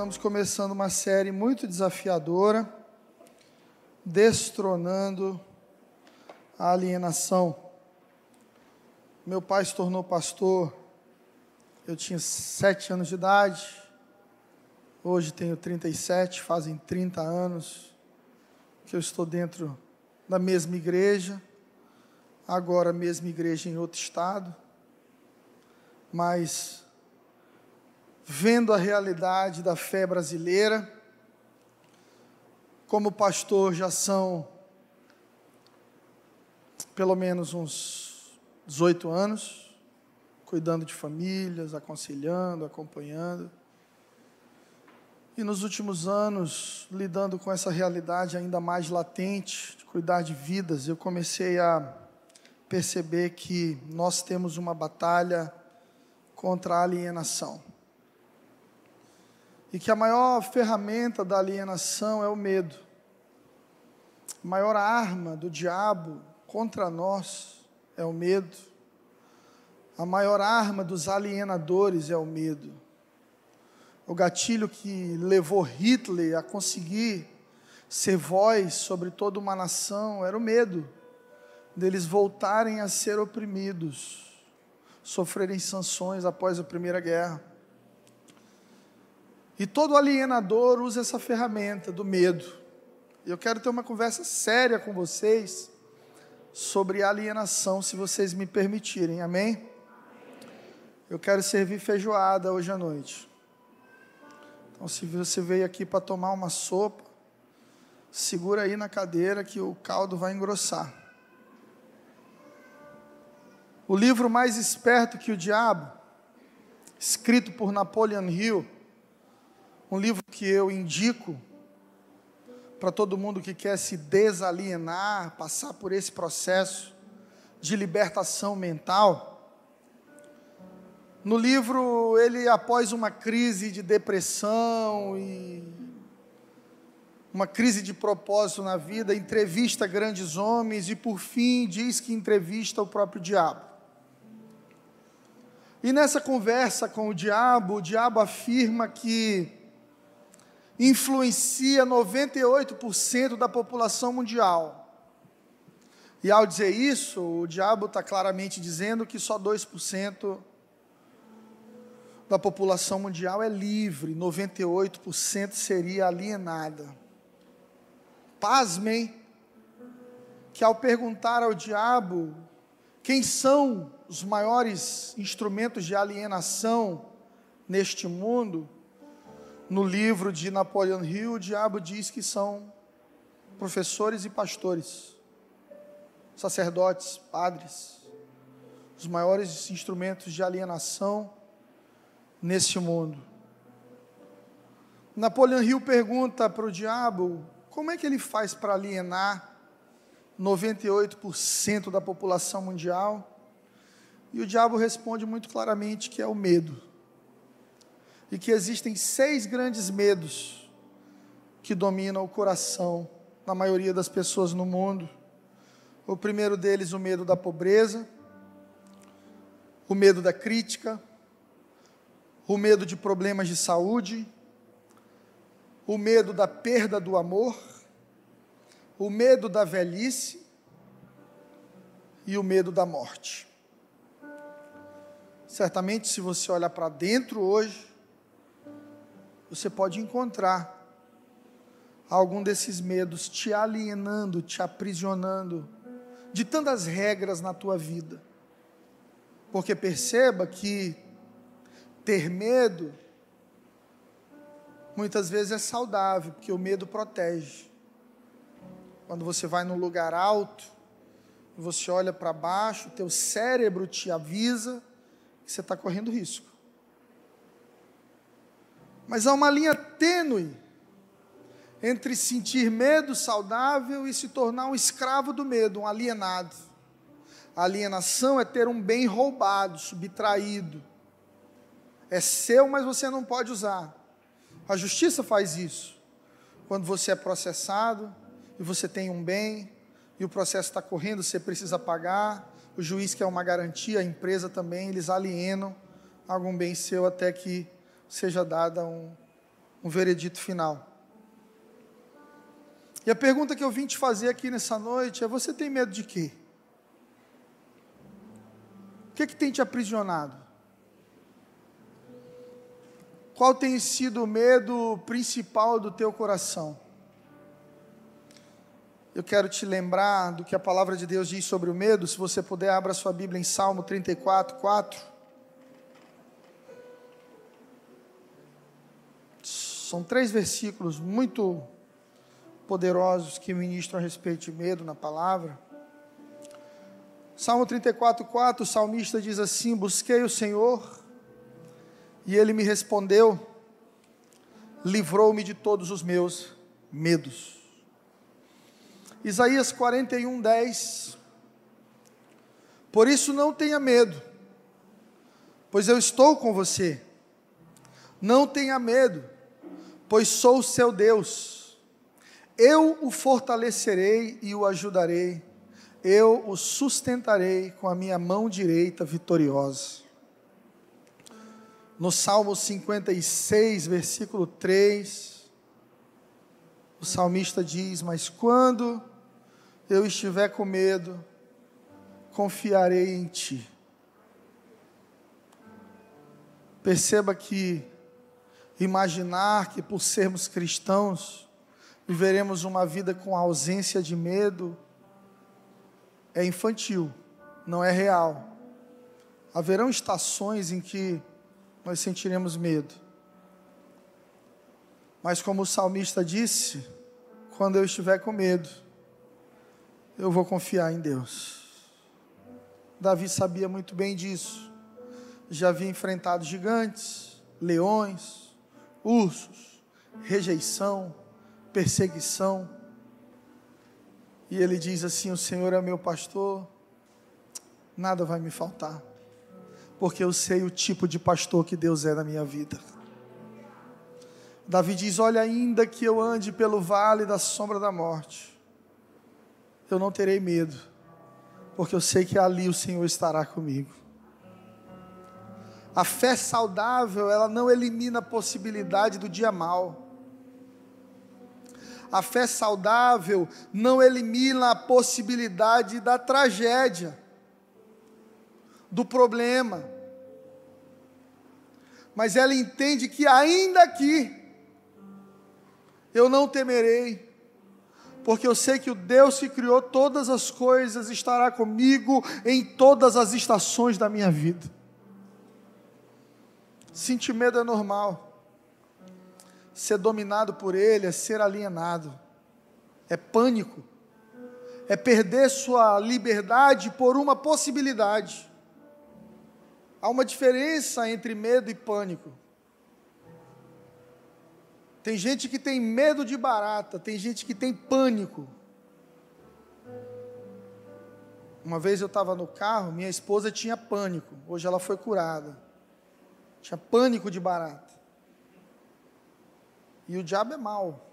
estamos começando uma série muito desafiadora, destronando a alienação. Meu pai se tornou pastor, eu tinha sete anos de idade, hoje tenho 37, fazem 30 anos que eu estou dentro da mesma igreja, agora a mesma igreja em outro estado, mas vendo a realidade da fé brasileira. Como pastor, já são pelo menos uns 18 anos, cuidando de famílias, aconselhando, acompanhando. E nos últimos anos, lidando com essa realidade ainda mais latente, de cuidar de vidas, eu comecei a perceber que nós temos uma batalha contra a alienação e que a maior ferramenta da alienação é o medo. A maior arma do diabo contra nós é o medo. A maior arma dos alienadores é o medo. O gatilho que levou Hitler a conseguir ser voz sobre toda uma nação era o medo deles voltarem a ser oprimidos, sofrerem sanções após a Primeira Guerra. E todo alienador usa essa ferramenta do medo. Eu quero ter uma conversa séria com vocês sobre alienação, se vocês me permitirem, amém? Eu quero servir feijoada hoje à noite. Então, se você veio aqui para tomar uma sopa, segura aí na cadeira que o caldo vai engrossar. O livro mais esperto que o diabo, escrito por Napoleon Hill, um livro que eu indico para todo mundo que quer se desalienar, passar por esse processo de libertação mental. No livro, ele, após uma crise de depressão e uma crise de propósito na vida, entrevista grandes homens e, por fim, diz que entrevista o próprio diabo. E nessa conversa com o diabo, o diabo afirma que influencia 98% da população mundial. E ao dizer isso, o diabo está claramente dizendo que só 2% da população mundial é livre, 98% seria alienada. Pasmem, que ao perguntar ao diabo quem são os maiores instrumentos de alienação neste mundo, no livro de Napoleon Hill, o diabo diz que são professores e pastores, sacerdotes, padres, os maiores instrumentos de alienação nesse mundo. Napoleon Hill pergunta para o diabo como é que ele faz para alienar 98% da população mundial. E o diabo responde muito claramente que é o medo e que existem seis grandes medos que dominam o coração da maioria das pessoas no mundo. O primeiro deles, o medo da pobreza, o medo da crítica, o medo de problemas de saúde, o medo da perda do amor, o medo da velhice e o medo da morte. Certamente, se você olhar para dentro hoje, você pode encontrar algum desses medos te alienando, te aprisionando de tantas regras na tua vida. Porque perceba que ter medo muitas vezes é saudável, porque o medo protege. Quando você vai num lugar alto, você olha para baixo, teu cérebro te avisa que você está correndo risco. Mas há uma linha tênue entre sentir medo saudável e se tornar um escravo do medo, um alienado. A alienação é ter um bem roubado, subtraído. É seu, mas você não pode usar. A justiça faz isso. Quando você é processado e você tem um bem e o processo está correndo, você precisa pagar. O juiz quer uma garantia, a empresa também, eles alienam algum bem seu até que seja dada um, um veredito final. E a pergunta que eu vim te fazer aqui nessa noite é: você tem medo de quê? O que, é que tem te aprisionado? Qual tem sido o medo principal do teu coração? Eu quero te lembrar do que a palavra de Deus diz sobre o medo. Se você puder, abra sua Bíblia em Salmo 34, 4. São três versículos muito poderosos que ministram a respeito de medo na palavra. Salmo 34, 4, o salmista diz assim: Busquei o Senhor e ele me respondeu, livrou-me de todos os meus medos. Isaías 41, 10. Por isso não tenha medo, pois eu estou com você. Não tenha medo, pois sou o seu Deus. Eu o fortalecerei e o ajudarei. Eu o sustentarei com a minha mão direita vitoriosa. No Salmo 56, versículo 3, o salmista diz: Mas quando eu estiver com medo, confiarei em ti. Perceba que imaginar que por sermos cristãos viveremos uma vida com ausência de medo é infantil, não é real. Haverão estações em que nós sentiremos medo. Mas como o salmista disse, quando eu estiver com medo, eu vou confiar em Deus. Davi sabia muito bem disso. Já havia enfrentado gigantes, leões, ursos, rejeição, perseguição. E ele diz assim: O Senhor é meu pastor, nada vai me faltar, porque eu sei o tipo de pastor que Deus é na minha vida. Davi diz: Olha, ainda que eu ande pelo vale da sombra da morte, eu não terei medo, porque eu sei que ali o Senhor estará comigo. A fé saudável, ela não elimina a possibilidade do dia mal. A fé saudável não elimina a possibilidade da tragédia, do problema. Mas ela entende que ainda aqui eu não temerei, porque eu sei que o Deus que criou todas as coisas estará comigo em todas as estações da minha vida. Sentir medo é normal. Ser dominado por ele é ser alienado. É pânico. É perder sua liberdade por uma possibilidade. Há uma diferença entre medo e pânico. Tem gente que tem medo de barata, tem gente que tem pânico. Uma vez eu estava no carro, minha esposa tinha pânico, hoje ela foi curada. Tinha pânico de barata. E o diabo é mau.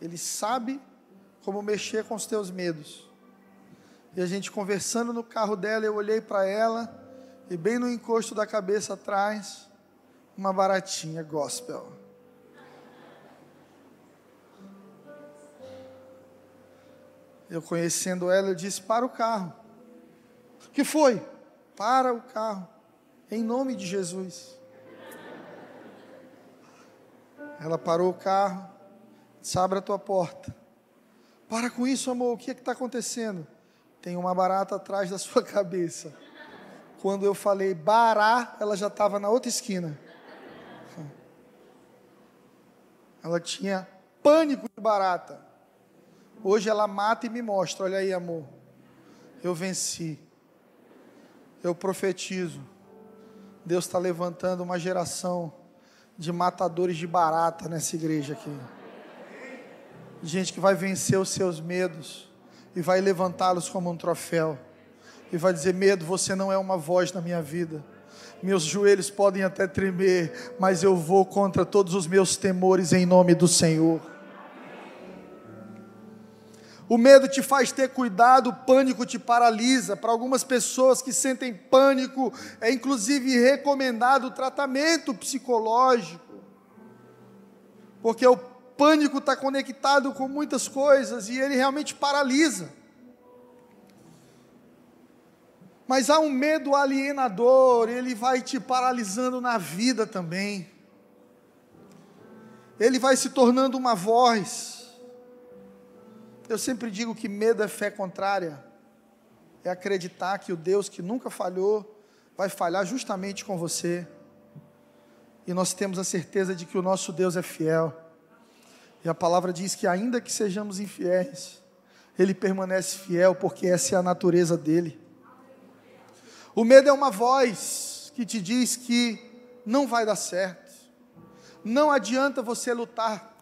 Ele sabe como mexer com os teus medos. E a gente conversando no carro dela, eu olhei para ela e bem no encosto da cabeça atrás, uma baratinha gospel. Eu conhecendo ela, eu disse: Para o carro. Que foi? Para o carro. Em nome de Jesus. Ela parou o carro, disse: Abre a tua porta. Para com isso, amor, o que é que está acontecendo? Tem uma barata atrás da sua cabeça. Quando eu falei bará, ela já estava na outra esquina. Ela tinha pânico de barata. Hoje ela mata e me mostra: olha aí, amor, eu venci. Eu profetizo Deus está levantando uma geração de matadores de barata nessa igreja aqui. Gente que vai vencer os seus medos e vai levantá-los como um troféu. E vai dizer: Medo, você não é uma voz na minha vida. Meus joelhos podem até tremer, mas eu vou contra todos os meus temores em nome do Senhor. O medo te faz ter cuidado, o pânico te paralisa. Para algumas pessoas que sentem pânico, é inclusive recomendado tratamento psicológico. porque o pânico está conectado com muitas coisas e ele realmente paralisa. Mas há um medo alienador, ele vai te paralisando na vida também. Ele vai se tornando uma voz. Eu sempre digo que medo é fé contrária. É acreditar que o Deus que nunca falhou vai falhar justamente com você. E nós temos a certeza de que o nosso Deus é fiel. E a palavra diz que, ainda que sejamos infiéis, Ele permanece fiel, porque essa é a natureza dele. O medo é uma voz que te diz que não vai dar certo, não adianta você lutar,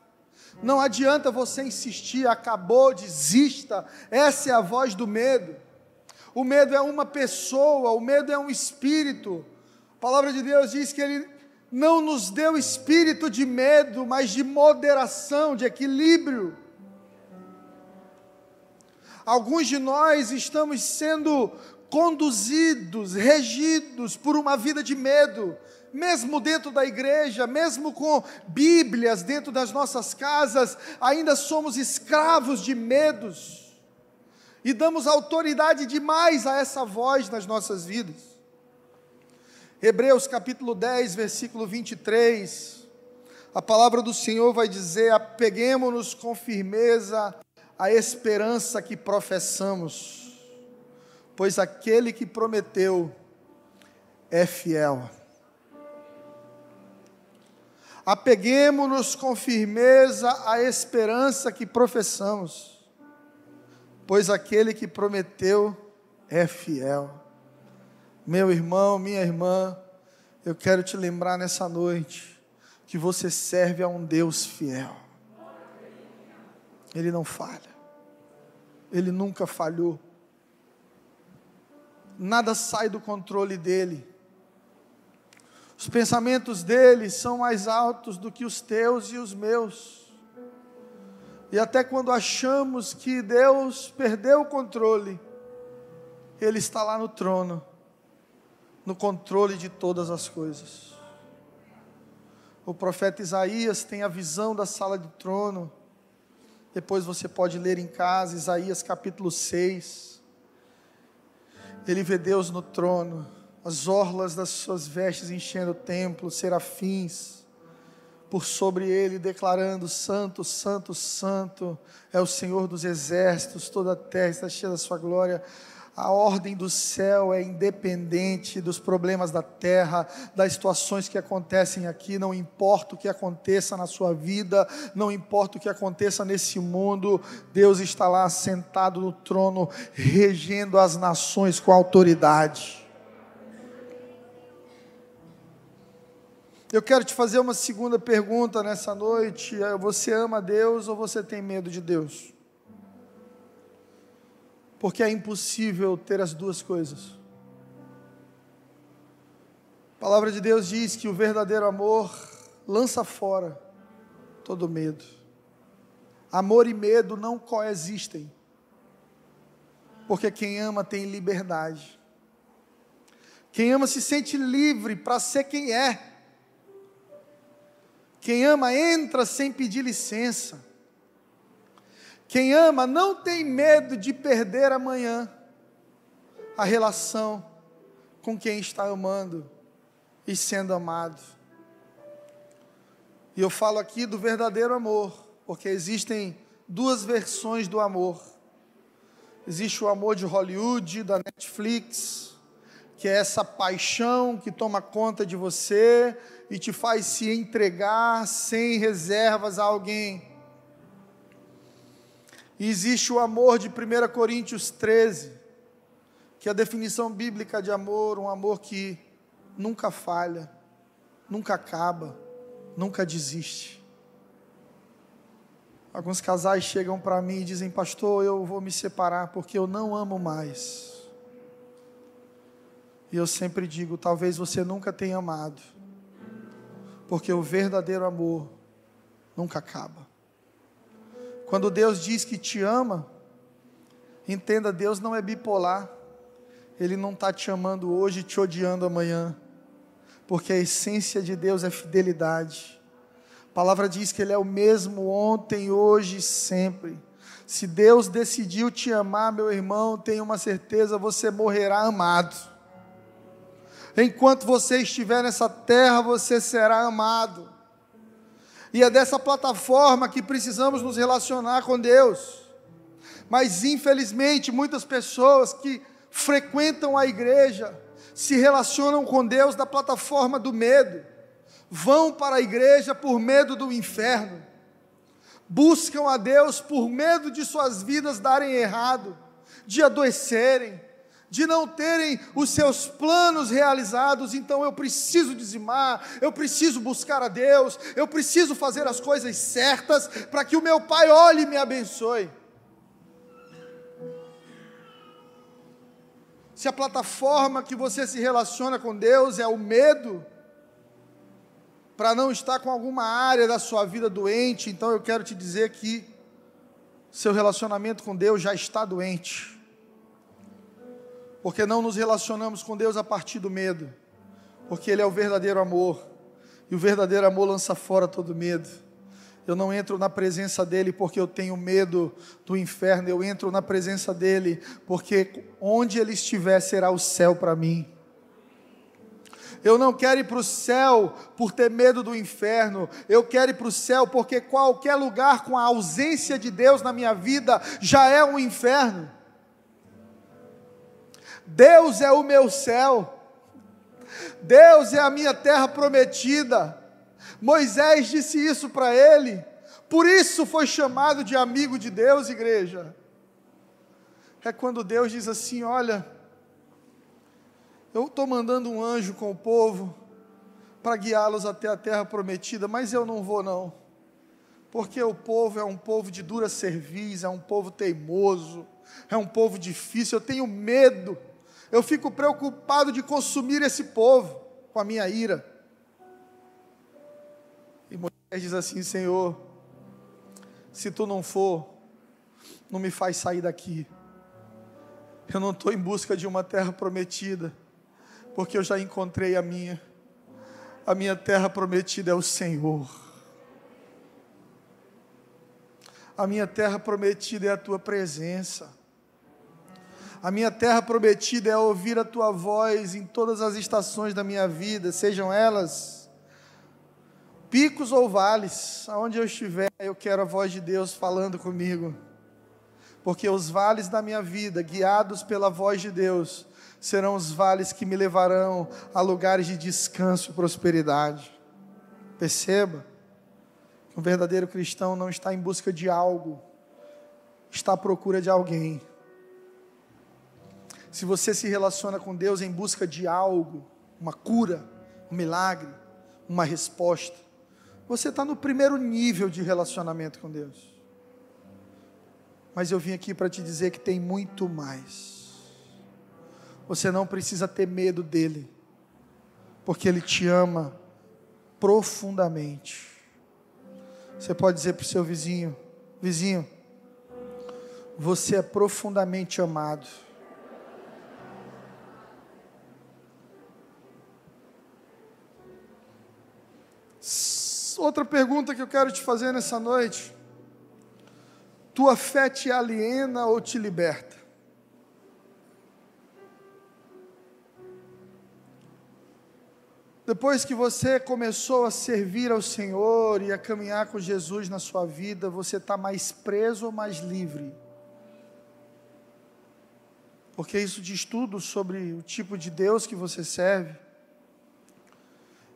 não adianta você insistir, acabou, desista, essa é a voz do medo. O medo é uma pessoa, o medo é um espírito. A palavra de Deus diz que Ele não nos deu espírito de medo, mas de moderação, de equilíbrio. Alguns de nós estamos sendo conduzidos, regidos por uma vida de medo, mesmo dentro da igreja, mesmo com Bíblias dentro das nossas casas, ainda somos escravos de medos e damos autoridade demais a essa voz nas nossas vidas. Hebreus capítulo 10, versículo 23. A palavra do Senhor vai dizer: apeguemos-nos com firmeza à esperança que professamos, pois aquele que prometeu é fiel. Apeguemos-nos com firmeza à esperança que professamos, pois aquele que prometeu é fiel. Meu irmão, minha irmã, eu quero te lembrar nessa noite que você serve a um Deus fiel. Ele não falha. Ele nunca falhou. Nada sai do controle dele. Os pensamentos dele são mais altos do que os teus e os meus. E até quando achamos que Deus perdeu o controle, Ele está lá no trono no controle de todas as coisas. O profeta Isaías tem a visão da sala do trono. Depois você pode ler em casa, Isaías capítulo 6. Ele vê Deus no trono, as orlas das suas vestes enchendo o templo, serafins por sobre ele, declarando: Santo, Santo, Santo é o Senhor dos exércitos, toda a terra está cheia da sua glória. A ordem do céu é independente dos problemas da terra, das situações que acontecem aqui, não importa o que aconteça na sua vida, não importa o que aconteça nesse mundo, Deus está lá sentado no trono, regendo as nações com autoridade. Eu quero te fazer uma segunda pergunta nessa noite: você ama Deus ou você tem medo de Deus? Porque é impossível ter as duas coisas. A palavra de Deus diz que o verdadeiro amor lança fora todo medo. Amor e medo não coexistem, porque quem ama tem liberdade. Quem ama se sente livre para ser quem é. Quem ama entra sem pedir licença. Quem ama não tem medo de perder amanhã a relação com quem está amando e sendo amado. E eu falo aqui do verdadeiro amor, porque existem duas versões do amor. Existe o amor de Hollywood, da Netflix, que é essa paixão que toma conta de você e te faz se entregar sem reservas a alguém. E existe o amor de 1 Coríntios 13, que é a definição bíblica de amor, um amor que nunca falha, nunca acaba, nunca desiste. Alguns casais chegam para mim e dizem: Pastor, eu vou me separar porque eu não amo mais. E eu sempre digo: talvez você nunca tenha amado, porque o verdadeiro amor nunca acaba. Quando Deus diz que te ama, entenda, Deus não é bipolar. Ele não está te amando hoje e te odiando amanhã. Porque a essência de Deus é fidelidade. A palavra diz que Ele é o mesmo ontem, hoje e sempre. Se Deus decidiu te amar, meu irmão, tenha uma certeza, você morrerá amado. Enquanto você estiver nessa terra, você será amado. E é dessa plataforma que precisamos nos relacionar com Deus. Mas infelizmente, muitas pessoas que frequentam a igreja se relacionam com Deus da plataforma do medo. Vão para a igreja por medo do inferno. Buscam a Deus por medo de suas vidas darem errado, de adoecerem, de não terem os seus planos realizados, então eu preciso dizimar, eu preciso buscar a Deus, eu preciso fazer as coisas certas para que o meu Pai olhe e me abençoe. Se a plataforma que você se relaciona com Deus é o medo, para não estar com alguma área da sua vida doente, então eu quero te dizer que seu relacionamento com Deus já está doente porque não nos relacionamos com Deus a partir do medo, porque Ele é o verdadeiro amor, e o verdadeiro amor lança fora todo medo. Eu não entro na presença dEle porque eu tenho medo do inferno, eu entro na presença dEle porque onde Ele estiver será o céu para mim. Eu não quero ir para o céu por ter medo do inferno. Eu quero ir para o céu porque qualquer lugar com a ausência de Deus na minha vida já é um inferno. Deus é o meu céu, Deus é a minha terra prometida. Moisés disse isso para ele, por isso foi chamado de amigo de Deus, igreja. É quando Deus diz assim: Olha, eu estou mandando um anjo com o povo para guiá-los até a terra prometida, mas eu não vou, não, porque o povo é um povo de dura cerviz, é um povo teimoso, é um povo difícil, eu tenho medo eu fico preocupado de consumir esse povo com a minha ira. E Moisés diz assim: Senhor, se tu não for, não me faz sair daqui. Eu não estou em busca de uma terra prometida, porque eu já encontrei a minha. A minha terra prometida é o Senhor. A minha terra prometida é a tua presença. A minha terra prometida é ouvir a tua voz em todas as estações da minha vida, sejam elas picos ou vales, aonde eu estiver, eu quero a voz de Deus falando comigo. Porque os vales da minha vida, guiados pela voz de Deus, serão os vales que me levarão a lugares de descanso e prosperidade. Perceba que um verdadeiro cristão não está em busca de algo, está à procura de alguém se você se relaciona com Deus em busca de algo, uma cura, um milagre, uma resposta, você está no primeiro nível de relacionamento com Deus. Mas eu vim aqui para te dizer que tem muito mais. Você não precisa ter medo dele, porque ele te ama profundamente. Você pode dizer para o seu vizinho: vizinho, você é profundamente amado. Outra pergunta que eu quero te fazer nessa noite: tua fé te aliena ou te liberta? Depois que você começou a servir ao Senhor e a caminhar com Jesus na sua vida, você está mais preso ou mais livre? Porque isso diz tudo sobre o tipo de Deus que você serve.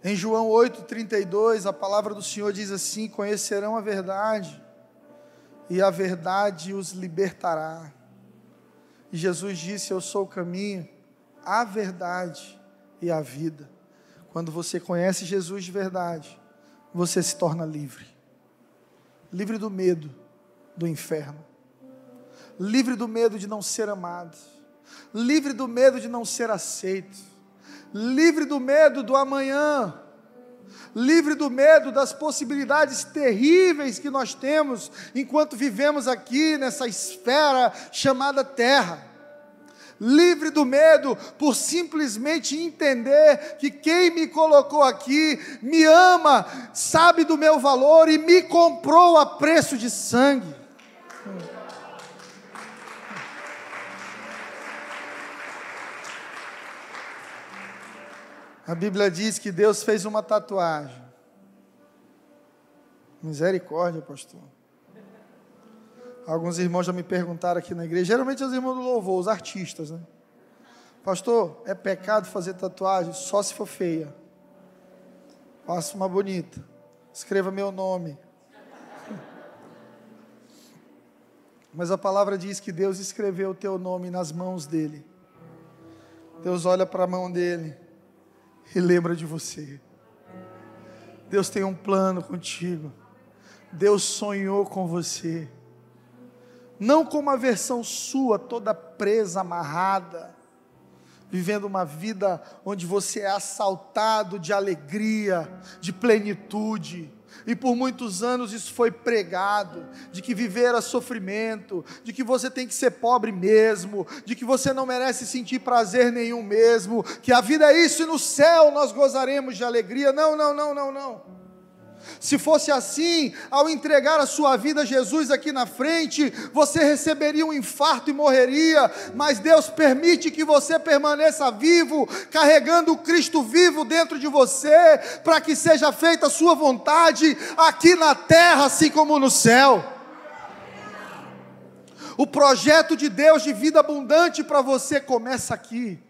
Em João 8,32, a palavra do Senhor diz assim: Conhecerão a verdade, e a verdade os libertará. E Jesus disse: Eu sou o caminho, a verdade e a vida. Quando você conhece Jesus de verdade, você se torna livre livre do medo do inferno, livre do medo de não ser amado, livre do medo de não ser aceito livre do medo do amanhã, livre do medo das possibilidades terríveis que nós temos enquanto vivemos aqui nessa esfera chamada terra. livre do medo, por simplesmente entender que quem me colocou aqui me ama, sabe do meu valor e me comprou a preço de sangue. A Bíblia diz que Deus fez uma tatuagem. Misericórdia, pastor. Alguns irmãos já me perguntaram aqui na igreja, geralmente os irmãos do louvor, os artistas, né? Pastor, é pecado fazer tatuagem só se for feia. Faça uma bonita. Escreva meu nome. Mas a palavra diz que Deus escreveu o teu nome nas mãos dele. Deus olha para a mão dele e lembra de você. Deus tem um plano contigo. Deus sonhou com você. Não com uma versão sua, toda presa, amarrada, vivendo uma vida onde você é assaltado de alegria, de plenitude e por muitos anos isso foi pregado, de que viver era sofrimento, de que você tem que ser pobre mesmo, de que você não merece sentir prazer nenhum mesmo, que a vida é isso e no céu nós gozaremos de alegria. Não, não, não, não, não. Se fosse assim, ao entregar a sua vida a Jesus aqui na frente, você receberia um infarto e morreria, mas Deus permite que você permaneça vivo, carregando o Cristo vivo dentro de você, para que seja feita a sua vontade aqui na terra, assim como no céu. O projeto de Deus de vida abundante para você começa aqui.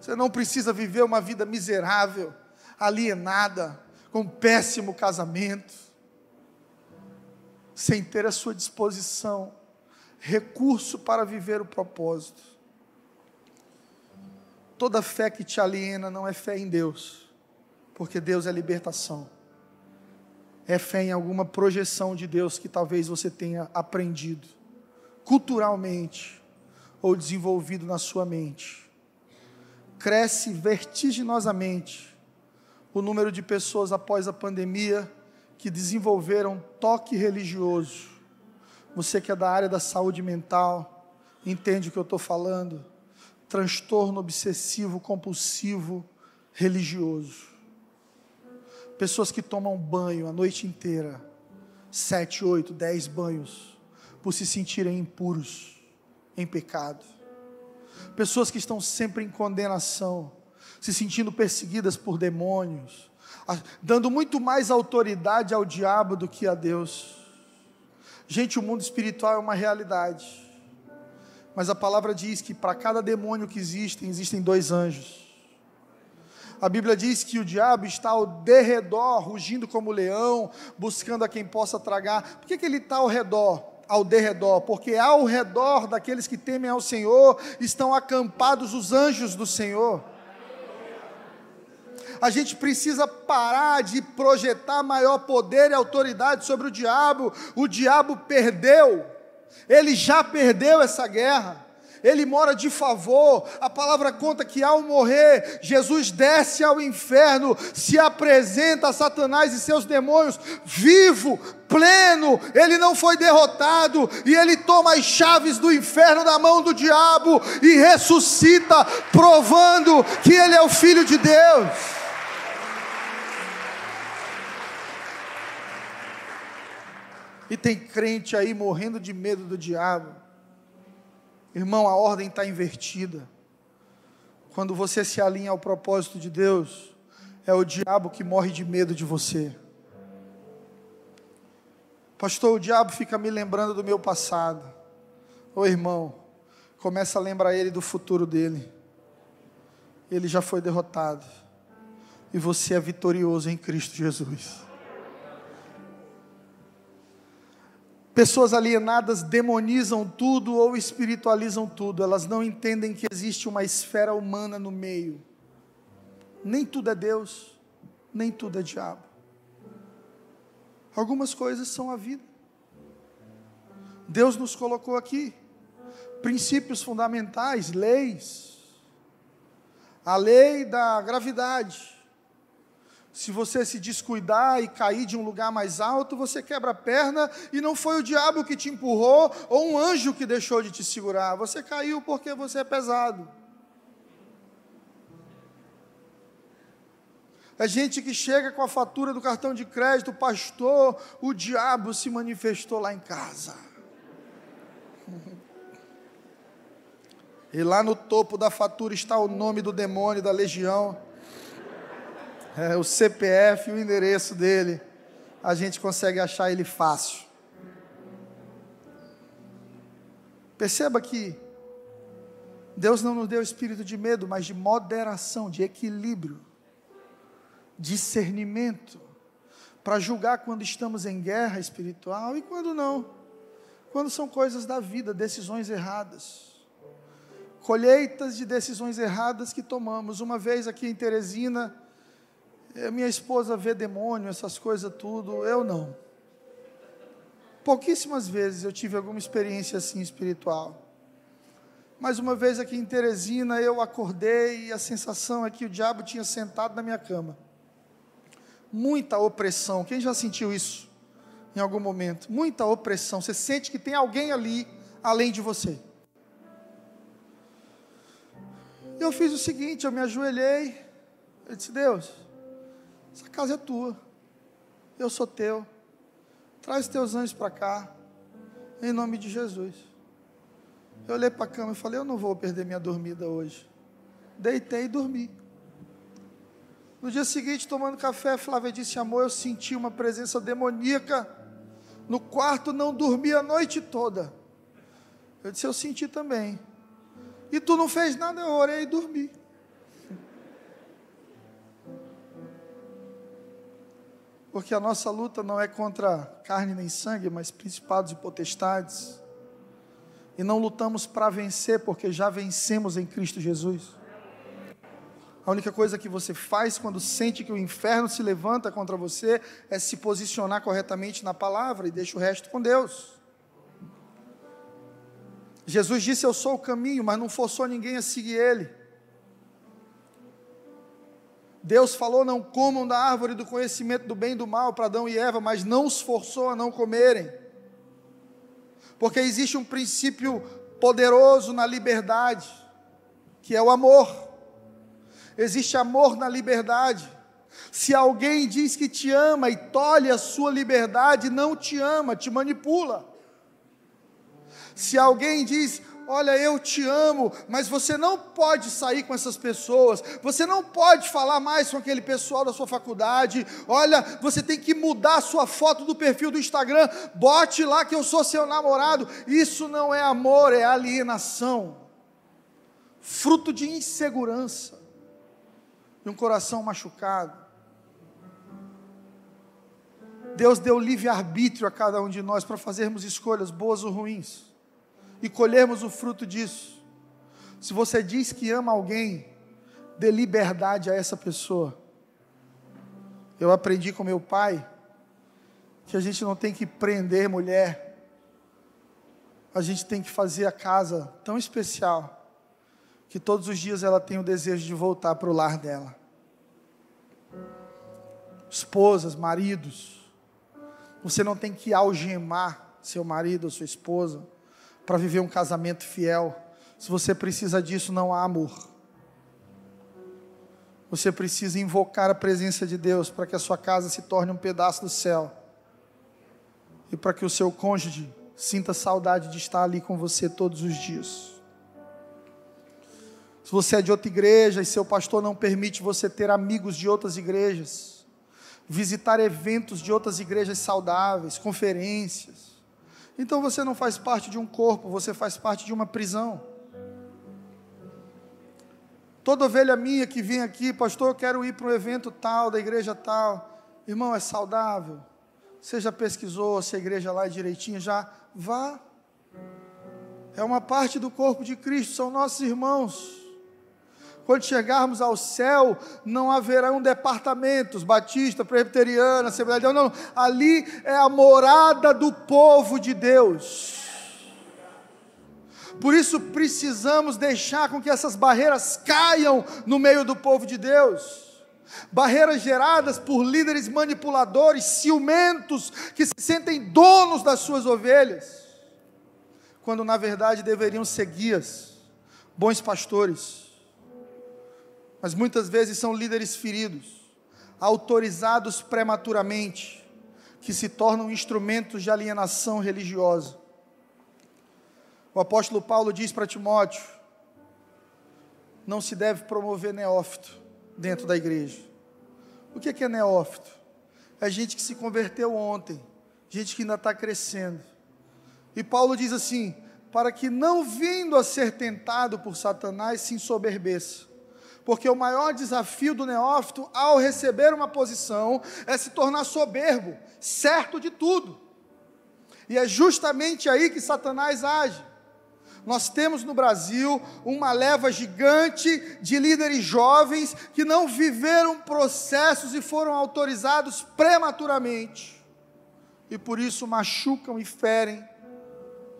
Você não precisa viver uma vida miserável, alienada com um péssimo casamento, sem ter à sua disposição recurso para viver o propósito. Toda fé que te aliena não é fé em Deus, porque Deus é libertação. É fé em alguma projeção de Deus que talvez você tenha aprendido culturalmente ou desenvolvido na sua mente. Cresce vertiginosamente o número de pessoas após a pandemia que desenvolveram toque religioso. Você que é da área da saúde mental, entende o que eu estou falando? Transtorno obsessivo compulsivo religioso. Pessoas que tomam banho a noite inteira, sete, oito, dez banhos, por se sentirem impuros, em pecado. Pessoas que estão sempre em condenação se sentindo perseguidas por demônios, dando muito mais autoridade ao diabo do que a Deus. Gente, o mundo espiritual é uma realidade, mas a palavra diz que para cada demônio que existe, existem dois anjos. A Bíblia diz que o diabo está ao derredor, rugindo como leão, buscando a quem possa tragar. Por que, que ele está ao redor? Ao derredor, porque ao redor daqueles que temem ao Senhor estão acampados os anjos do Senhor a gente precisa parar de projetar maior poder e autoridade sobre o diabo. O diabo perdeu, ele já perdeu essa guerra ele mora de favor. A palavra conta que ao morrer, Jesus desce ao inferno, se apresenta a Satanás e seus demônios, vivo, pleno, ele não foi derrotado, e ele toma as chaves do inferno da mão do diabo e ressuscita, provando que ele é o Filho de Deus. E tem crente aí morrendo de medo do diabo. Irmão, a ordem está invertida. Quando você se alinha ao propósito de Deus, é o diabo que morre de medo de você. Pastor, o diabo fica me lembrando do meu passado. Ô irmão, começa a lembrar ele do futuro dele. Ele já foi derrotado. E você é vitorioso em Cristo Jesus. Pessoas alienadas demonizam tudo ou espiritualizam tudo, elas não entendem que existe uma esfera humana no meio. Nem tudo é Deus, nem tudo é diabo. Algumas coisas são a vida. Deus nos colocou aqui princípios fundamentais, leis. A lei da gravidade. Se você se descuidar e cair de um lugar mais alto, você quebra a perna e não foi o diabo que te empurrou ou um anjo que deixou de te segurar. Você caiu porque você é pesado. É gente que chega com a fatura do cartão de crédito, pastor, o diabo se manifestou lá em casa. E lá no topo da fatura está o nome do demônio da legião é, o CPF o endereço dele, a gente consegue achar ele fácil. Perceba que Deus não nos deu espírito de medo, mas de moderação, de equilíbrio, discernimento, para julgar quando estamos em guerra espiritual e quando não, quando são coisas da vida, decisões erradas. Colheitas de decisões erradas que tomamos. Uma vez aqui em Teresina, minha esposa vê demônio, essas coisas tudo, eu não. Pouquíssimas vezes eu tive alguma experiência assim espiritual. Mas uma vez aqui em Teresina eu acordei e a sensação é que o diabo tinha sentado na minha cama. Muita opressão. Quem já sentiu isso em algum momento? Muita opressão. Você sente que tem alguém ali além de você. Eu fiz o seguinte, eu me ajoelhei, eu disse, Deus, essa casa é tua. Eu sou teu. Traz teus anjos para cá. Em nome de Jesus. Eu olhei para a cama e falei: Eu não vou perder minha dormida hoje. Deitei e dormi. No dia seguinte, tomando café, Flávia disse: Amor, eu senti uma presença demoníaca. No quarto, não dormi a noite toda. Eu disse: Eu senti também. E tu não fez nada, eu orei e dormi. Porque a nossa luta não é contra carne nem sangue, mas principados e potestades. E não lutamos para vencer, porque já vencemos em Cristo Jesus. A única coisa que você faz quando sente que o inferno se levanta contra você é se posicionar corretamente na palavra e deixa o resto com Deus. Jesus disse: Eu sou o caminho, mas não forçou ninguém a seguir Ele. Deus falou: não comam da árvore do conhecimento do bem e do mal para Adão e Eva, mas não os forçou a não comerem. Porque existe um princípio poderoso na liberdade, que é o amor. Existe amor na liberdade. Se alguém diz que te ama e tolhe a sua liberdade, não te ama, te manipula. Se alguém diz, Olha, eu te amo, mas você não pode sair com essas pessoas, você não pode falar mais com aquele pessoal da sua faculdade. Olha, você tem que mudar a sua foto do perfil do Instagram, bote lá que eu sou seu namorado. Isso não é amor, é alienação, fruto de insegurança, de um coração machucado. Deus deu livre-arbítrio a cada um de nós para fazermos escolhas boas ou ruins e colhermos o fruto disso. Se você diz que ama alguém, dê liberdade a essa pessoa. Eu aprendi com meu pai que a gente não tem que prender mulher, a gente tem que fazer a casa tão especial que todos os dias ela tem o desejo de voltar para o lar dela. Esposas, maridos, você não tem que algemar seu marido ou sua esposa para viver um casamento fiel. Se você precisa disso, não há amor. Você precisa invocar a presença de Deus para que a sua casa se torne um pedaço do céu. E para que o seu cônjuge sinta saudade de estar ali com você todos os dias. Se você é de outra igreja e seu pastor não permite você ter amigos de outras igrejas, visitar eventos de outras igrejas saudáveis, conferências, então você não faz parte de um corpo, você faz parte de uma prisão. Toda ovelha minha que vem aqui, pastor, eu quero ir para um evento tal, da igreja tal. Irmão, é saudável. Você já pesquisou se a igreja lá é direitinho? Já vá. É uma parte do corpo de Cristo, são nossos irmãos. Quando chegarmos ao céu, não haverão departamentos, batista, presbiteriana, assembleia não. Ali é a morada do povo de Deus. Por isso precisamos deixar com que essas barreiras caiam no meio do povo de Deus. barreiras geradas por líderes manipuladores, ciumentos, que se sentem donos das suas ovelhas, quando na verdade deveriam ser guias, bons pastores. Mas muitas vezes são líderes feridos, autorizados prematuramente, que se tornam instrumentos de alienação religiosa. O apóstolo Paulo diz para Timóteo: não se deve promover neófito dentro da igreja. O que é neófito? É gente que se converteu ontem, gente que ainda está crescendo. E Paulo diz assim: para que não vindo a ser tentado por Satanás se ensoberbeça. Porque o maior desafio do neófito ao receber uma posição é se tornar soberbo, certo de tudo. E é justamente aí que Satanás age. Nós temos no Brasil uma leva gigante de líderes jovens que não viveram processos e foram autorizados prematuramente. E por isso machucam e ferem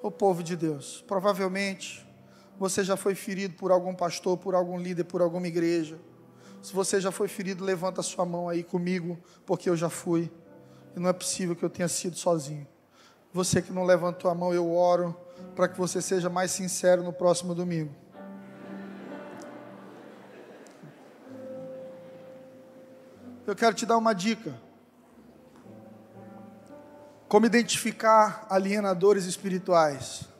o povo de Deus. Provavelmente você já foi ferido por algum pastor, por algum líder, por alguma igreja. Se você já foi ferido, levanta a sua mão aí comigo, porque eu já fui. E não é possível que eu tenha sido sozinho. Você que não levantou a mão, eu oro para que você seja mais sincero no próximo domingo. Eu quero te dar uma dica. Como identificar alienadores espirituais?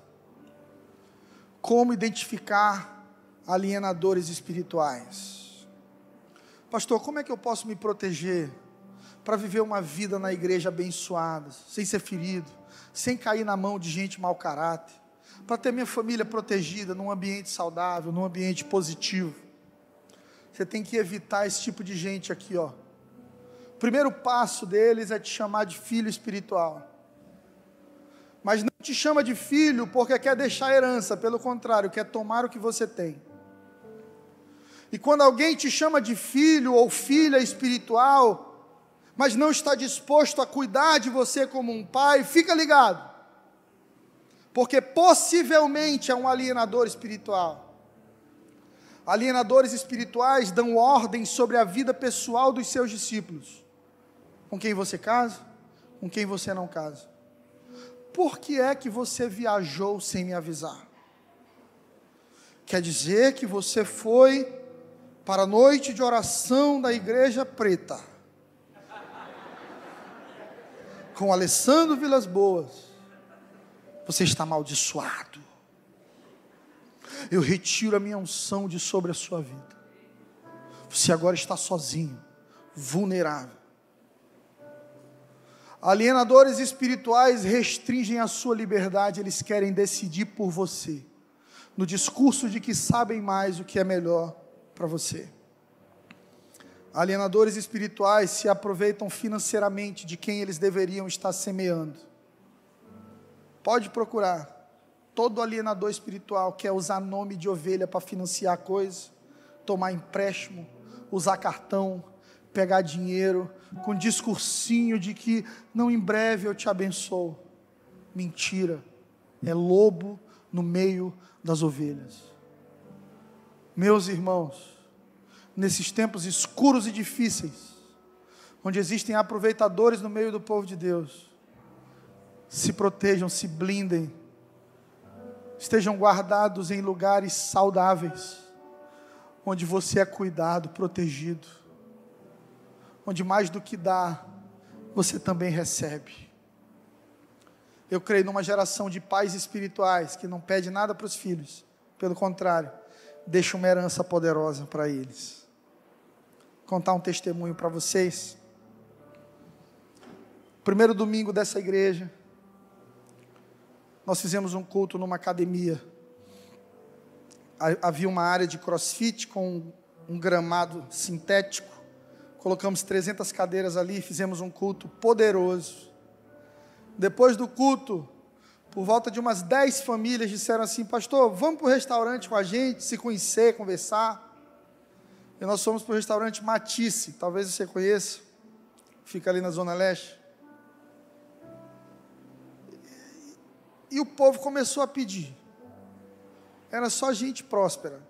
Como identificar alienadores espirituais? Pastor, como é que eu posso me proteger para viver uma vida na igreja abençoada, sem ser ferido, sem cair na mão de gente mau caráter? para ter minha família protegida num ambiente saudável, num ambiente positivo. Você tem que evitar esse tipo de gente aqui, ó. O primeiro passo deles é te chamar de filho espiritual. Mas não te chama de filho porque quer deixar herança, pelo contrário, quer tomar o que você tem. E quando alguém te chama de filho ou filha espiritual, mas não está disposto a cuidar de você como um pai, fica ligado porque possivelmente é um alienador espiritual. Alienadores espirituais dão ordem sobre a vida pessoal dos seus discípulos. Com quem você casa, com quem você não casa. Por que é que você viajou sem me avisar? Quer dizer que você foi para a noite de oração da Igreja Preta. Com Alessandro Vilas Boas você está amaldiçoado. Eu retiro a minha unção de sobre a sua vida. Você agora está sozinho, vulnerável. Alienadores espirituais restringem a sua liberdade, eles querem decidir por você, no discurso de que sabem mais o que é melhor para você. Alienadores espirituais se aproveitam financeiramente de quem eles deveriam estar semeando Pode procurar. Todo alienador espiritual quer usar nome de ovelha para financiar coisa, tomar empréstimo, usar cartão, pegar dinheiro, com discursinho de que não em breve eu te abençoo. Mentira. É lobo no meio das ovelhas. Meus irmãos, nesses tempos escuros e difíceis, onde existem aproveitadores no meio do povo de Deus, se protejam, se blindem, estejam guardados em lugares saudáveis, onde você é cuidado, protegido, onde mais do que dá, você também recebe. Eu creio numa geração de pais espirituais que não pede nada para os filhos, pelo contrário, deixa uma herança poderosa para eles. Vou contar um testemunho para vocês. Primeiro domingo dessa igreja, nós fizemos um culto numa academia. Havia uma área de crossfit com um gramado sintético. Colocamos 300 cadeiras ali, fizemos um culto poderoso. Depois do culto, por volta de umas 10 famílias disseram assim: Pastor, vamos para o restaurante com a gente, se conhecer, conversar. E nós fomos para o restaurante Matisse, talvez você conheça, fica ali na Zona Leste. E o povo começou a pedir. Era só gente próspera.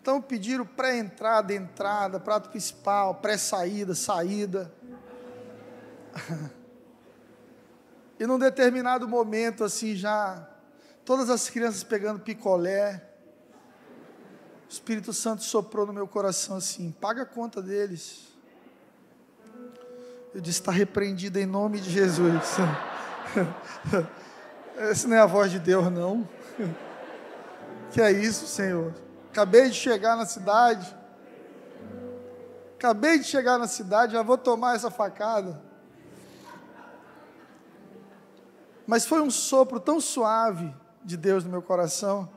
Então pediram pré-entrada, entrada, prato principal, pré-saída, saída. e num determinado momento, assim, já, todas as crianças pegando picolé, o Espírito Santo soprou no meu coração assim: paga a conta deles. Eu disse: está repreendido em nome de Jesus. Essa não é a voz de Deus, não. Que é isso, Senhor? Acabei de chegar na cidade. Acabei de chegar na cidade, já vou tomar essa facada. Mas foi um sopro tão suave de Deus no meu coração.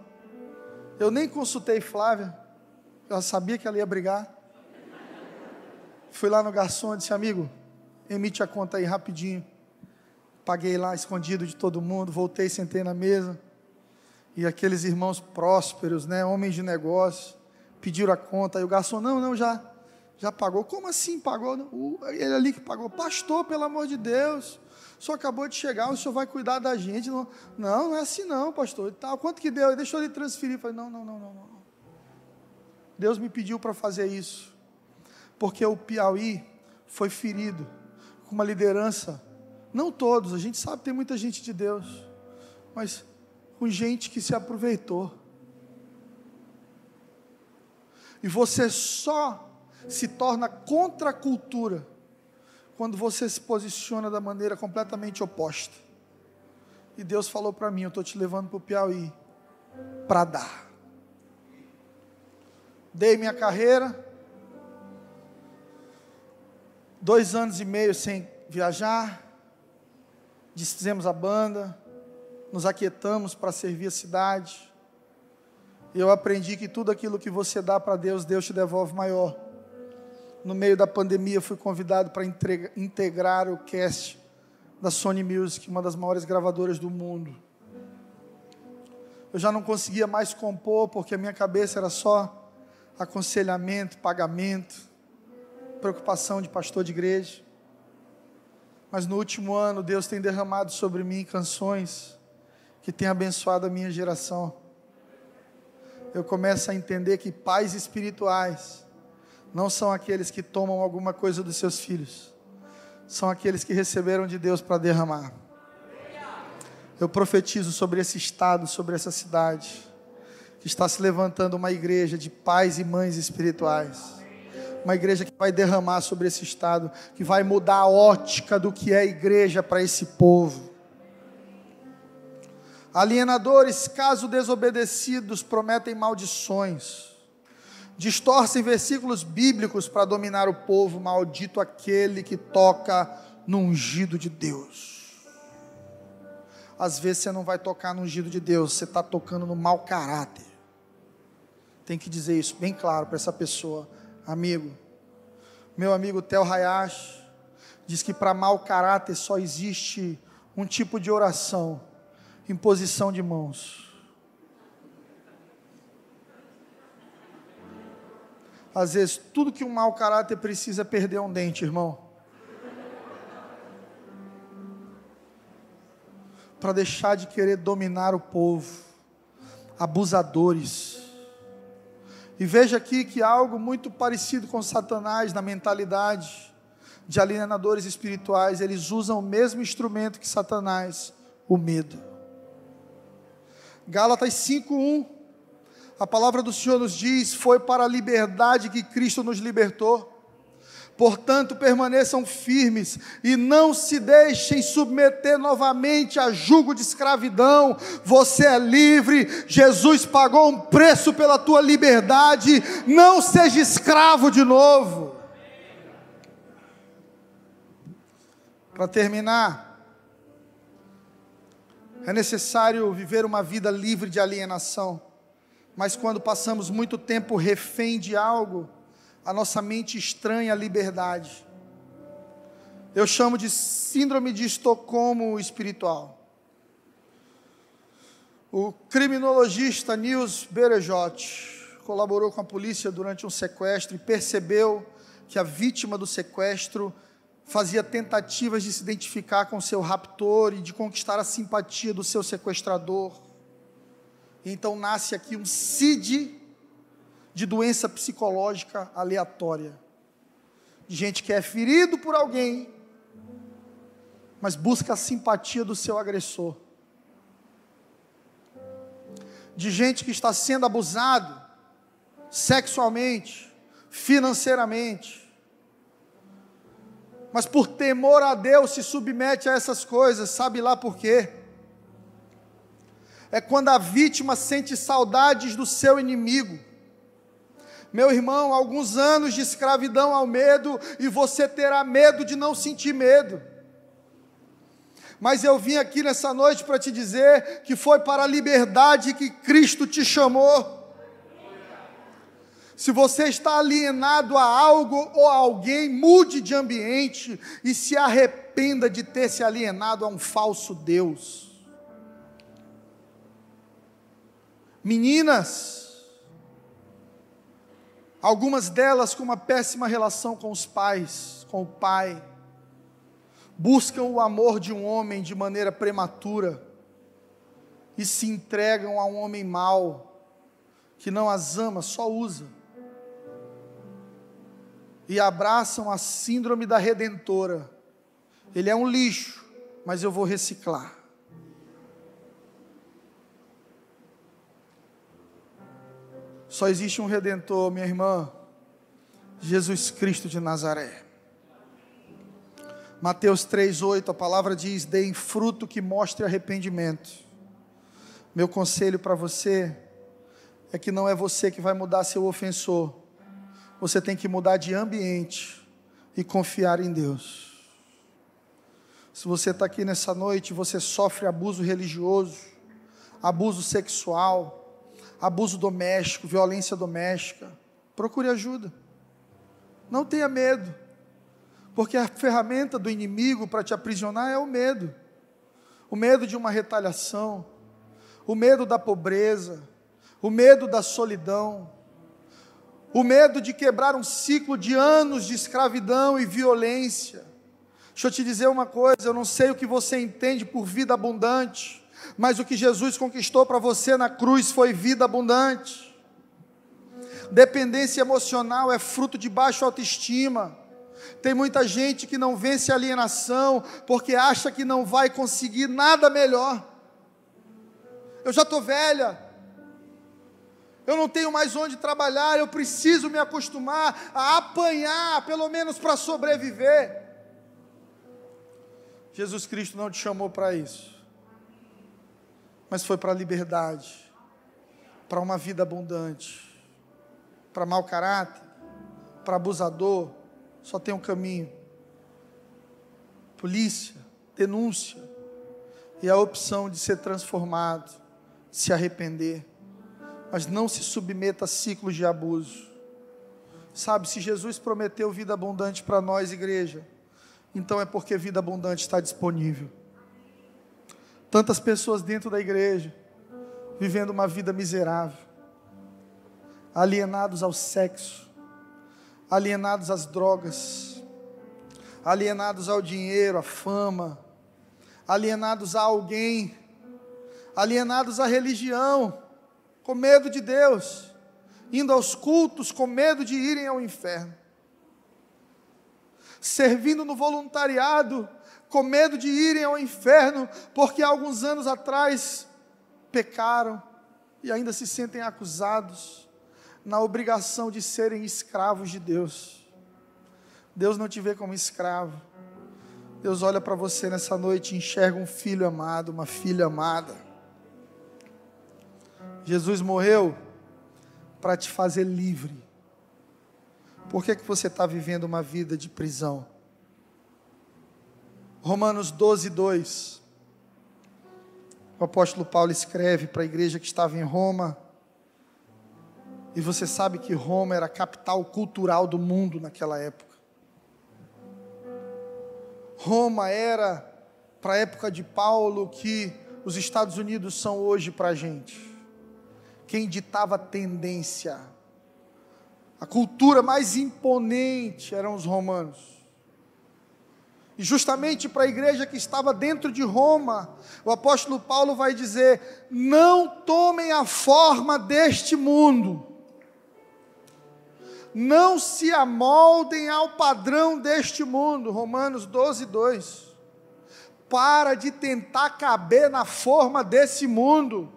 Eu nem consultei Flávia. Eu sabia que ela ia brigar. Fui lá no garçom e disse: Amigo, emite a conta aí rapidinho. Paguei lá escondido de todo mundo. Voltei, sentei na mesa. E aqueles irmãos prósperos, né, homens de negócio, pediram a conta. E o garçom, não, não, já, já pagou. Como assim pagou? O, ele ali que pagou. Pastor, pelo amor de Deus, senhor acabou de chegar, o senhor vai cuidar da gente. Não, não, não é assim não, pastor. Tá, quanto que deu? Deixou ele transferir. Falei, não, não, não, não, não. Deus me pediu para fazer isso. Porque o Piauí foi ferido com uma liderança. Não todos, a gente sabe que tem muita gente de Deus. Mas com gente que se aproveitou. E você só se torna contra a cultura quando você se posiciona da maneira completamente oposta. E Deus falou para mim: Eu estou te levando para o Piauí para dar. Dei minha carreira, dois anos e meio sem viajar, desfizemos a banda, nos aquietamos para servir a cidade. E eu aprendi que tudo aquilo que você dá para Deus, Deus te devolve maior. No meio da pandemia, fui convidado para integrar o cast da Sony Music, uma das maiores gravadoras do mundo. Eu já não conseguia mais compor, porque a minha cabeça era só aconselhamento, pagamento, preocupação de pastor de igreja. Mas no último ano, Deus tem derramado sobre mim canções que tem abençoado a minha geração. Eu começo a entender que pais espirituais não são aqueles que tomam alguma coisa dos seus filhos, são aqueles que receberam de Deus para derramar. Eu profetizo sobre esse estado, sobre essa cidade, que está se levantando uma igreja de pais e mães espirituais. Uma igreja que vai derramar sobre esse estado, que vai mudar a ótica do que é igreja para esse povo Alienadores, caso desobedecidos, prometem maldições. Distorcem versículos bíblicos para dominar o povo. Maldito aquele que toca no ungido de Deus. Às vezes você não vai tocar no ungido de Deus, você está tocando no mau caráter. Tem que dizer isso bem claro para essa pessoa, amigo. Meu amigo Tel Hayashi diz que para mau caráter só existe um tipo de oração imposição de mãos. Às vezes, tudo que um mau caráter precisa é perder um dente, irmão. Para deixar de querer dominar o povo. Abusadores. E veja aqui que algo muito parecido com Satanás na mentalidade de alienadores espirituais. Eles usam o mesmo instrumento que Satanás, o medo. Gálatas 5:1. A palavra do Senhor nos diz: "Foi para a liberdade que Cristo nos libertou. Portanto, permaneçam firmes e não se deixem submeter novamente a jugo de escravidão. Você é livre, Jesus pagou um preço pela tua liberdade. Não seja escravo de novo." Para terminar, é necessário viver uma vida livre de alienação, mas quando passamos muito tempo refém de algo, a nossa mente estranha a liberdade. Eu chamo de síndrome de Estocolmo espiritual. O criminologista Nils Berejot colaborou com a polícia durante um sequestro e percebeu que a vítima do sequestro fazia tentativas de se identificar com seu raptor e de conquistar a simpatia do seu sequestrador. Então nasce aqui um CID, de doença psicológica aleatória. De gente que é ferido por alguém, mas busca a simpatia do seu agressor. De gente que está sendo abusado sexualmente, financeiramente, mas por temor a Deus se submete a essas coisas, sabe lá por quê? É quando a vítima sente saudades do seu inimigo. Meu irmão, alguns anos de escravidão ao medo e você terá medo de não sentir medo. Mas eu vim aqui nessa noite para te dizer que foi para a liberdade que Cristo te chamou. Se você está alienado a algo ou a alguém, mude de ambiente e se arrependa de ter se alienado a um falso Deus. Meninas, algumas delas com uma péssima relação com os pais, com o pai, buscam o amor de um homem de maneira prematura e se entregam a um homem mau que não as ama, só usa e abraçam a síndrome da redentora. Ele é um lixo, mas eu vou reciclar. Só existe um redentor, minha irmã, Jesus Cristo de Nazaré. Mateus 3:8, a palavra diz: "Deem fruto que mostre arrependimento". Meu conselho para você é que não é você que vai mudar seu ofensor, você tem que mudar de ambiente e confiar em Deus. Se você está aqui nessa noite, você sofre abuso religioso, abuso sexual, abuso doméstico, violência doméstica, procure ajuda. Não tenha medo, porque a ferramenta do inimigo para te aprisionar é o medo o medo de uma retaliação, o medo da pobreza, o medo da solidão, o medo de quebrar um ciclo de anos de escravidão e violência. Deixa eu te dizer uma coisa: eu não sei o que você entende por vida abundante, mas o que Jesus conquistou para você na cruz foi vida abundante. Dependência emocional é fruto de baixa autoestima. Tem muita gente que não vence a alienação porque acha que não vai conseguir nada melhor. Eu já estou velha, eu não tenho mais onde trabalhar, eu preciso me acostumar a apanhar, pelo menos para sobreviver. Jesus Cristo não te chamou para isso, mas foi para a liberdade, para uma vida abundante, para mau caráter, para abusador, só tem um caminho: polícia, denúncia e a opção de ser transformado, de se arrepender mas não se submeta a ciclos de abuso. Sabe, se Jesus prometeu vida abundante para nós, igreja, então é porque vida abundante está disponível. Tantas pessoas dentro da igreja, vivendo uma vida miserável, alienados ao sexo, alienados às drogas, alienados ao dinheiro, à fama, alienados a alguém, alienados à religião, com medo de Deus, indo aos cultos com medo de irem ao inferno, servindo no voluntariado com medo de irem ao inferno, porque alguns anos atrás pecaram e ainda se sentem acusados na obrigação de serem escravos de Deus. Deus não te vê como escravo. Deus olha para você nessa noite e enxerga um filho amado, uma filha amada. Jesus morreu para te fazer livre. Por que, que você está vivendo uma vida de prisão? Romanos 12, 2. O apóstolo Paulo escreve para a igreja que estava em Roma. E você sabe que Roma era a capital cultural do mundo naquela época. Roma era, para a época de Paulo, que os Estados Unidos são hoje para a gente quem ditava tendência. A cultura mais imponente eram os romanos. E justamente para a igreja que estava dentro de Roma, o apóstolo Paulo vai dizer: não tomem a forma deste mundo, Não se amoldem ao padrão deste mundo. Romanos 12, 2. Para de tentar caber na forma desse mundo.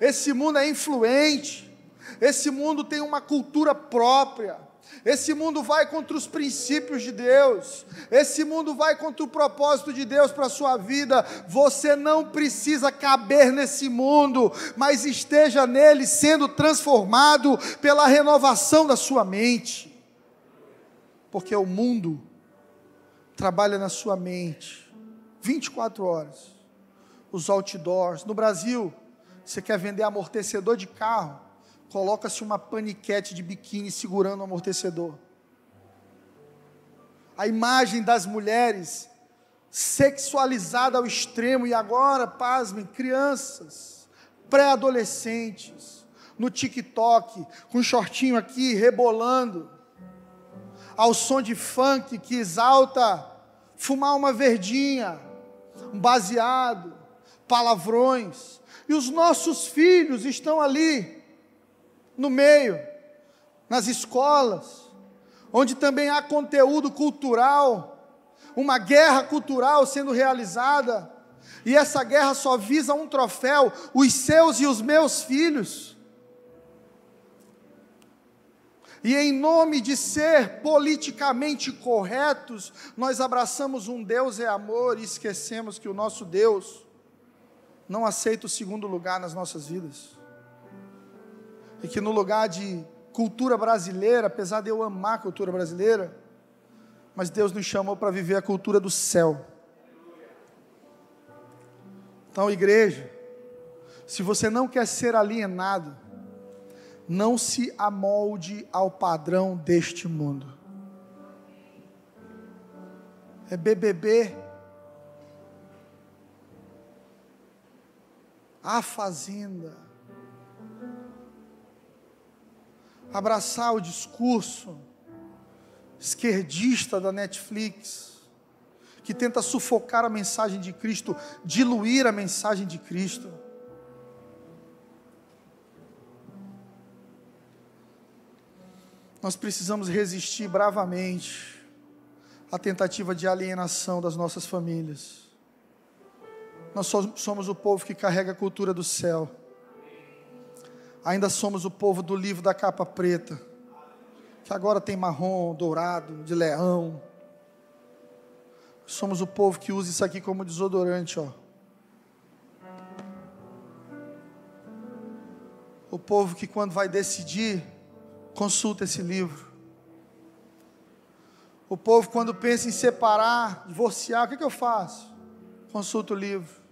Esse mundo é influente. Esse mundo tem uma cultura própria. Esse mundo vai contra os princípios de Deus. Esse mundo vai contra o propósito de Deus para a sua vida. Você não precisa caber nesse mundo, mas esteja nele sendo transformado pela renovação da sua mente. Porque o mundo trabalha na sua mente 24 horas. Os outdoors. No Brasil, você quer vender amortecedor de carro coloca-se uma paniquete de biquíni segurando o amortecedor. A imagem das mulheres sexualizada ao extremo, e agora, pasmem, crianças, pré-adolescentes, no TikTok, com um shortinho aqui, rebolando, ao som de funk que exalta fumar uma verdinha, um baseado, palavrões, e os nossos filhos estão ali, no meio, nas escolas, onde também há conteúdo cultural, uma guerra cultural sendo realizada, e essa guerra só visa um troféu: os seus e os meus filhos. E em nome de ser politicamente corretos, nós abraçamos um Deus é amor e esquecemos que o nosso Deus não aceita o segundo lugar nas nossas vidas e que no lugar de cultura brasileira, apesar de eu amar a cultura brasileira, mas Deus nos chamou para viver a cultura do céu. Então, igreja, se você não quer ser alienado, não se amolde ao padrão deste mundo. É BBB. A Fazenda. abraçar o discurso esquerdista da Netflix, que tenta sufocar a mensagem de Cristo, diluir a mensagem de Cristo. Nós precisamos resistir bravamente à tentativa de alienação das nossas famílias. Nós somos o povo que carrega a cultura do céu ainda somos o povo do livro da capa preta, que agora tem marrom, dourado, de leão. Somos o povo que usa isso aqui como desodorante, ó. O povo que quando vai decidir, consulta esse livro. O povo quando pensa em separar, divorciar, o que, que eu faço? Consulta o livro.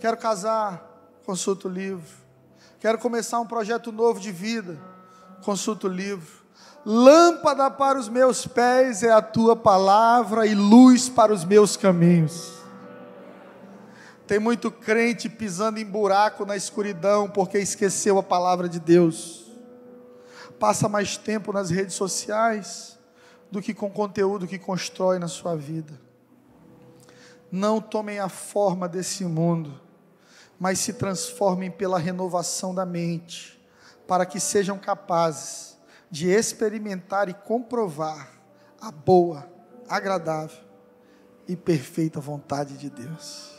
Quero casar, consulta o livro. Quero começar um projeto novo de vida. Consulta o livro. Lâmpada para os meus pés é a tua palavra e luz para os meus caminhos. Tem muito crente pisando em buraco na escuridão porque esqueceu a palavra de Deus. Passa mais tempo nas redes sociais do que com conteúdo que constrói na sua vida. Não tomem a forma desse mundo mas se transformem pela renovação da mente, para que sejam capazes de experimentar e comprovar a boa, agradável e perfeita vontade de Deus.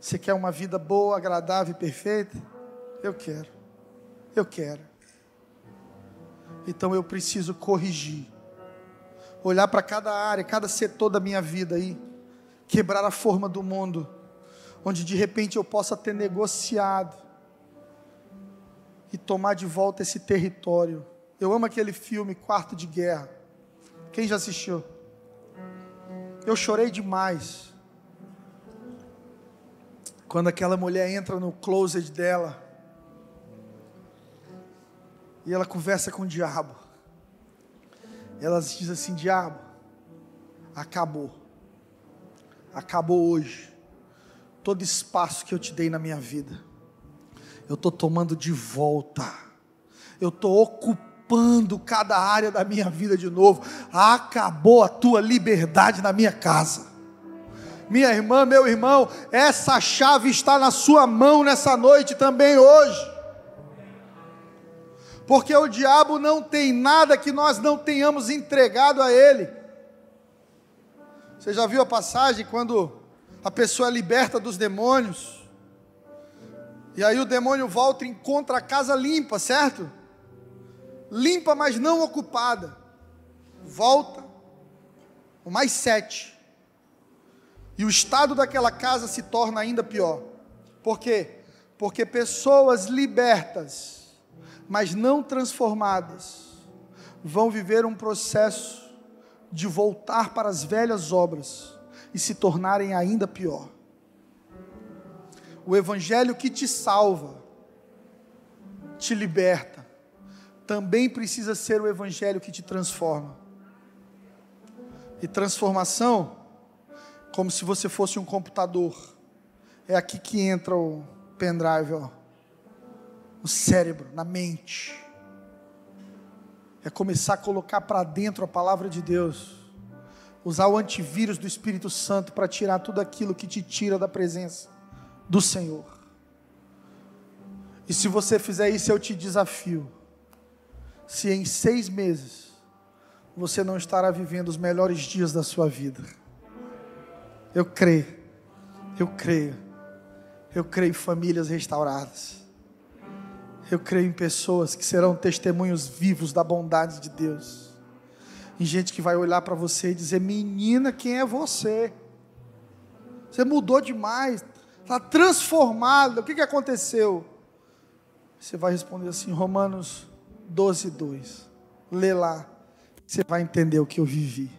Você quer uma vida boa, agradável e perfeita? Eu quero. Eu quero. Então eu preciso corrigir. Olhar para cada área, cada setor da minha vida aí quebrar a forma do mundo, onde de repente eu possa ter negociado e tomar de volta esse território. Eu amo aquele filme Quarto de Guerra. Quem já assistiu? Eu chorei demais. Quando aquela mulher entra no closet dela e ela conversa com o diabo. Ela diz assim: Diabo, acabou acabou hoje. Todo espaço que eu te dei na minha vida, eu estou tomando de volta. Eu estou ocupando cada área da minha vida de novo. Acabou a tua liberdade na minha casa. Minha irmã, meu irmão, essa chave está na sua mão nessa noite também hoje. Porque o diabo não tem nada que nós não tenhamos entregado a ele. Você já viu a passagem quando a pessoa é liberta dos demônios? E aí o demônio volta e encontra a casa limpa, certo? Limpa, mas não ocupada. Volta, o mais sete. E o estado daquela casa se torna ainda pior. Por quê? Porque pessoas libertas, mas não transformadas, vão viver um processo de voltar para as velhas obras e se tornarem ainda pior. O evangelho que te salva, te liberta, também precisa ser o evangelho que te transforma. E transformação, como se você fosse um computador, é aqui que entra o pendrive, ó, no cérebro, na mente. É começar a colocar para dentro a palavra de Deus. Usar o antivírus do Espírito Santo para tirar tudo aquilo que te tira da presença do Senhor. E se você fizer isso, eu te desafio. Se em seis meses você não estará vivendo os melhores dias da sua vida. Eu creio, eu creio, eu creio em famílias restauradas. Eu creio em pessoas que serão testemunhos vivos da bondade de Deus. Em gente que vai olhar para você e dizer: Menina, quem é você? Você mudou demais, está transformado. O que, que aconteceu? Você vai responder assim: Romanos 12, 2. Lê lá, você vai entender o que eu vivi.